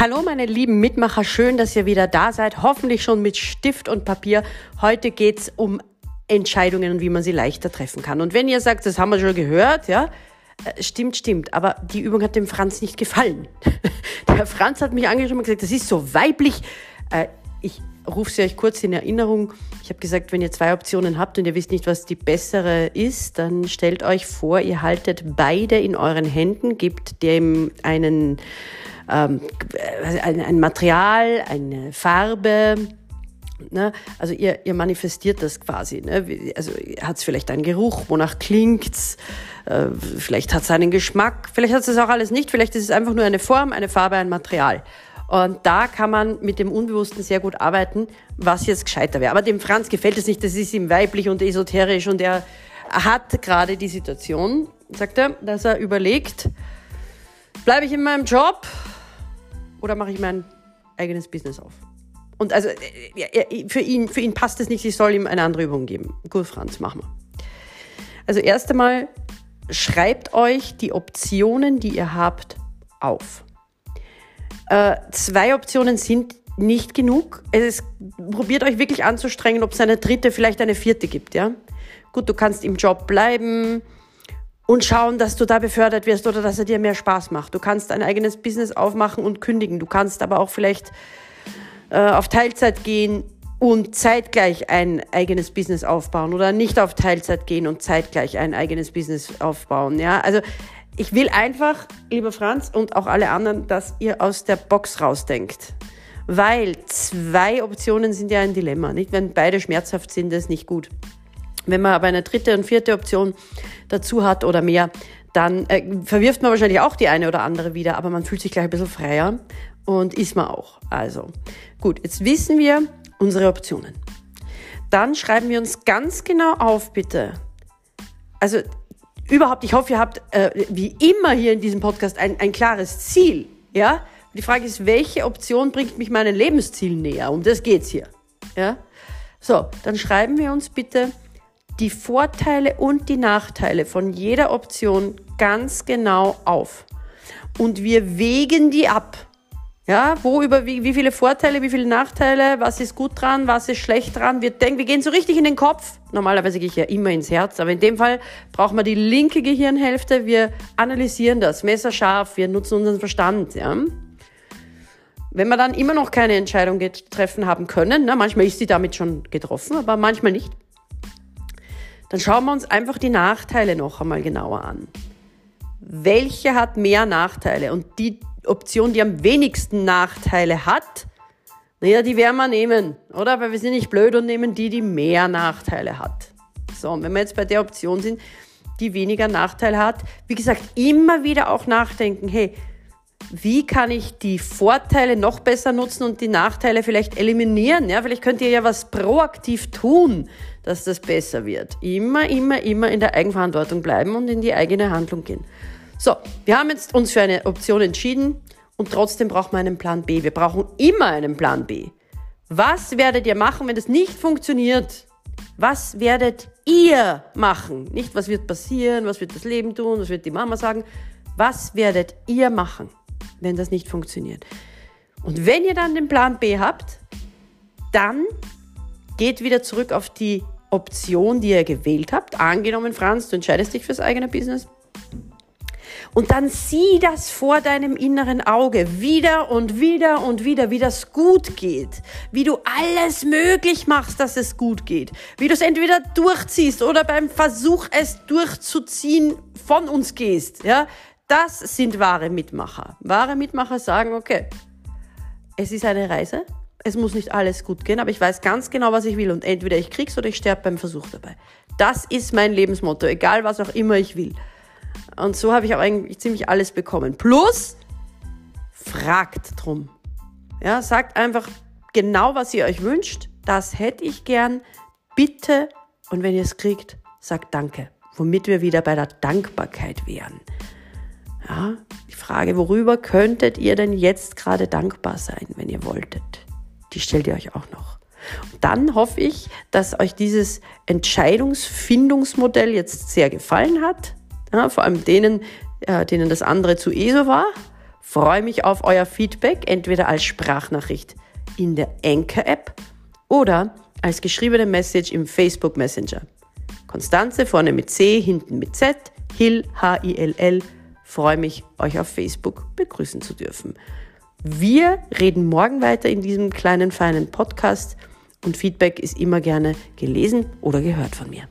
Hallo meine lieben Mitmacher, schön, dass ihr wieder da seid. Hoffentlich schon mit Stift und Papier. Heute geht's um Entscheidungen und wie man sie leichter treffen kann. Und wenn ihr sagt, das haben wir schon gehört, ja, äh, stimmt, stimmt. Aber die Übung hat dem Franz nicht gefallen. Der Franz hat mich angeschrieben und gesagt, das ist so weiblich. Äh, ich rufe sie euch kurz in Erinnerung. Ich habe gesagt, wenn ihr zwei Optionen habt und ihr wisst nicht, was die bessere ist, dann stellt euch vor, ihr haltet beide in euren Händen, gebt dem einen ähm, ein, ein Material, eine Farbe, Ne? Also ihr, ihr manifestiert das quasi. Ne? Also hat es vielleicht einen Geruch, wonach klingt's, äh, vielleicht hat es einen Geschmack, vielleicht hat es auch alles nicht, vielleicht ist es einfach nur eine Form, eine Farbe, ein Material. Und da kann man mit dem Unbewussten sehr gut arbeiten, was jetzt gescheiter wäre. Aber dem Franz gefällt es nicht, das ist ihm weiblich und esoterisch und er hat gerade die Situation, sagt er, dass er überlegt, bleibe ich in meinem Job oder mache ich mein eigenes Business auf? Und also äh, für ihn, für ihn passt es nicht, ich soll ihm eine andere Übung geben. Gut, Franz, machen wir. Also erst einmal schreibt euch die Optionen, die ihr habt, auf. Äh, zwei Optionen sind nicht genug. Es ist, probiert euch wirklich anzustrengen, ob es eine dritte, vielleicht eine vierte gibt. Ja? Gut, du kannst im Job bleiben, und schauen, dass du da befördert wirst oder dass er dir mehr Spaß macht. Du kannst ein eigenes Business aufmachen und kündigen. Du kannst aber auch vielleicht äh, auf Teilzeit gehen und zeitgleich ein eigenes Business aufbauen oder nicht auf Teilzeit gehen und zeitgleich ein eigenes Business aufbauen. Ja, also ich will einfach, lieber Franz und auch alle anderen, dass ihr aus der Box rausdenkt. Weil zwei Optionen sind ja ein Dilemma, nicht? Wenn beide schmerzhaft sind, ist nicht gut. Wenn man aber eine dritte und vierte Option dazu hat oder mehr, dann äh, verwirft man wahrscheinlich auch die eine oder andere wieder, aber man fühlt sich gleich ein bisschen freier und ist man auch. Also gut, jetzt wissen wir unsere Optionen. Dann schreiben wir uns ganz genau auf, bitte. Also überhaupt, ich hoffe, ihr habt äh, wie immer hier in diesem Podcast ein, ein klares Ziel. Ja? Die Frage ist, welche Option bringt mich meinen Lebenszielen näher? Um das geht's hier. Ja? So, dann schreiben wir uns bitte die Vorteile und die Nachteile von jeder Option ganz genau auf. Und wir wägen die ab. Ja, wo über wie, wie viele Vorteile, wie viele Nachteile, was ist gut dran, was ist schlecht dran. Wir denken, wir gehen so richtig in den Kopf. Normalerweise gehe ich ja immer ins Herz, aber in dem Fall brauchen wir die linke Gehirnhälfte. Wir analysieren das messerscharf, wir nutzen unseren Verstand. Ja. Wenn wir dann immer noch keine Entscheidung treffen haben können, na, manchmal ist sie damit schon getroffen, aber manchmal nicht, dann schauen wir uns einfach die Nachteile noch einmal genauer an. Welche hat mehr Nachteile? Und die Option, die am wenigsten Nachteile hat, naja, die werden wir nehmen, oder? Weil wir sind nicht blöd und nehmen die, die mehr Nachteile hat. So, und wenn wir jetzt bei der Option sind, die weniger Nachteile hat, wie gesagt, immer wieder auch nachdenken, hey, wie kann ich die Vorteile noch besser nutzen und die Nachteile vielleicht eliminieren? Ja, vielleicht könnt ihr ja was proaktiv tun, dass das besser wird. Immer, immer, immer in der Eigenverantwortung bleiben und in die eigene Handlung gehen. So, wir haben jetzt uns für eine Option entschieden und trotzdem brauchen wir einen Plan B. Wir brauchen immer einen Plan B. Was werdet ihr machen, wenn das nicht funktioniert? Was werdet ihr machen? Nicht, was wird passieren, was wird das Leben tun, was wird die Mama sagen. Was werdet ihr machen? Wenn das nicht funktioniert. Und wenn ihr dann den Plan B habt, dann geht wieder zurück auf die Option, die ihr gewählt habt. Angenommen, Franz, du entscheidest dich fürs eigene Business. Und dann sieh das vor deinem inneren Auge wieder und wieder und wieder, wie das gut geht. Wie du alles möglich machst, dass es gut geht. Wie du es entweder durchziehst oder beim Versuch, es durchzuziehen, von uns gehst. Ja? Das sind wahre Mitmacher. Wahre Mitmacher sagen, okay, es ist eine Reise, es muss nicht alles gut gehen, aber ich weiß ganz genau, was ich will und entweder ich krieg's oder ich sterbe beim Versuch dabei. Das ist mein Lebensmotto, egal was auch immer ich will. Und so habe ich auch eigentlich ziemlich alles bekommen. Plus, fragt drum. Ja, sagt einfach genau, was ihr euch wünscht. Das hätte ich gern. Bitte. Und wenn ihr es kriegt, sagt Danke. Womit wir wieder bei der Dankbarkeit wären. Ja, die Frage, worüber könntet ihr denn jetzt gerade dankbar sein, wenn ihr wolltet? Die stellt ihr euch auch noch. Und dann hoffe ich, dass euch dieses Entscheidungsfindungsmodell jetzt sehr gefallen hat. Ja, vor allem denen, äh, denen das andere zu ESO war. Freue mich auf euer Feedback, entweder als Sprachnachricht in der Anchor-App oder als geschriebene Message im Facebook Messenger. Konstanze vorne mit C, hinten mit Z, Hill, H-I-L-L. Freue mich, euch auf Facebook begrüßen zu dürfen. Wir reden morgen weiter in diesem kleinen, feinen Podcast und Feedback ist immer gerne gelesen oder gehört von mir.